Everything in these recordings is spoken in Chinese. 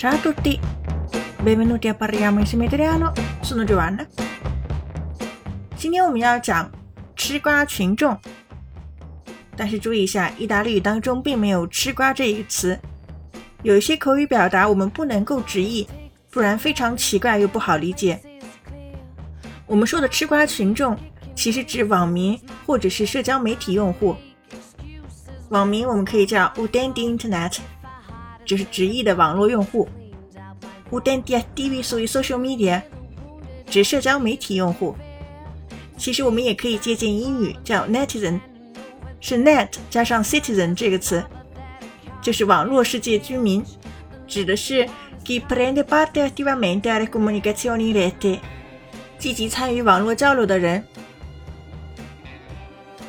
Ciao a tutti, benvenuti a parliamo insieme italiano. Sono Giovanna。今天我们要讲吃瓜群众，但是注意一下，意大利语当中并没有“吃瓜”这一个词。有一些口语表达我们不能够直译，不然非常奇怪又不好理解。我们说的吃瓜群众，其实指网民或者是社交媒体用户。网民我们可以叫 utenti internet。就是直译的网络用户，utenti attivi sui social media，指社交媒体用户。其实我们也可以借鉴英语叫 netizen，是 net 加上 citizen 这个词，就是网络世界居民，指的是 chi prende parte attivamente alle comunicazioni rete，积极参与网络交流的人。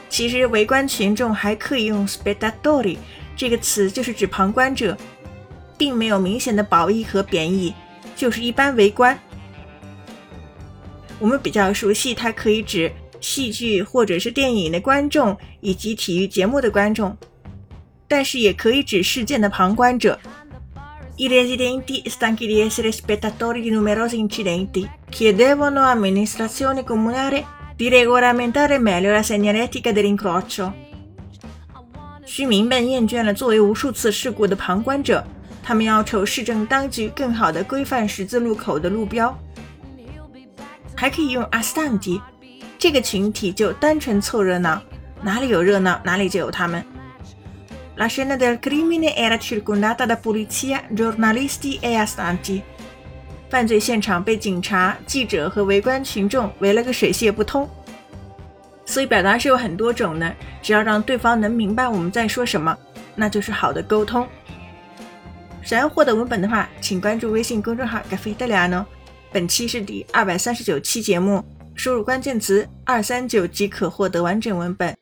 其实围观群众还可以用 spettatori 这个词，就是指旁观者。并没有明显的褒义和贬义，就是一般围观。我们比较熟悉，它可以指戏剧或者是电影的观众，以及体育节目的观众，但是也可以指事件的旁观者。I residenti stanchi di essere spettatori di numerosi incidenti chiedevano all'amministrazione comunale di regolamentare meglio la segnaletica dell'incrocio。居民们厌倦了作为无数次事故的旁观者。他们要求市政当局更好的规范十字路口的路标，还可以用 astanti，这个群体就单纯凑热闹，哪里有热闹哪里就有他们。La scena del crimine era circondata da polizia, giornalisti e astanti。犯罪现场被警察、记者和围观群众围了个水泄不通。所以表达是有很多种的，只要让对方能明白我们在说什么，那就是好的沟通。想要获得文本的话，请关注微信公众号“咖啡德里亚诺”。本期是第二百三十九期节目，输入关键词“二三九”即可获得完整文本。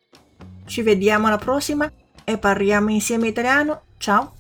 Ci vediamo alla prossima e parliamo insieme italiano. Ciao!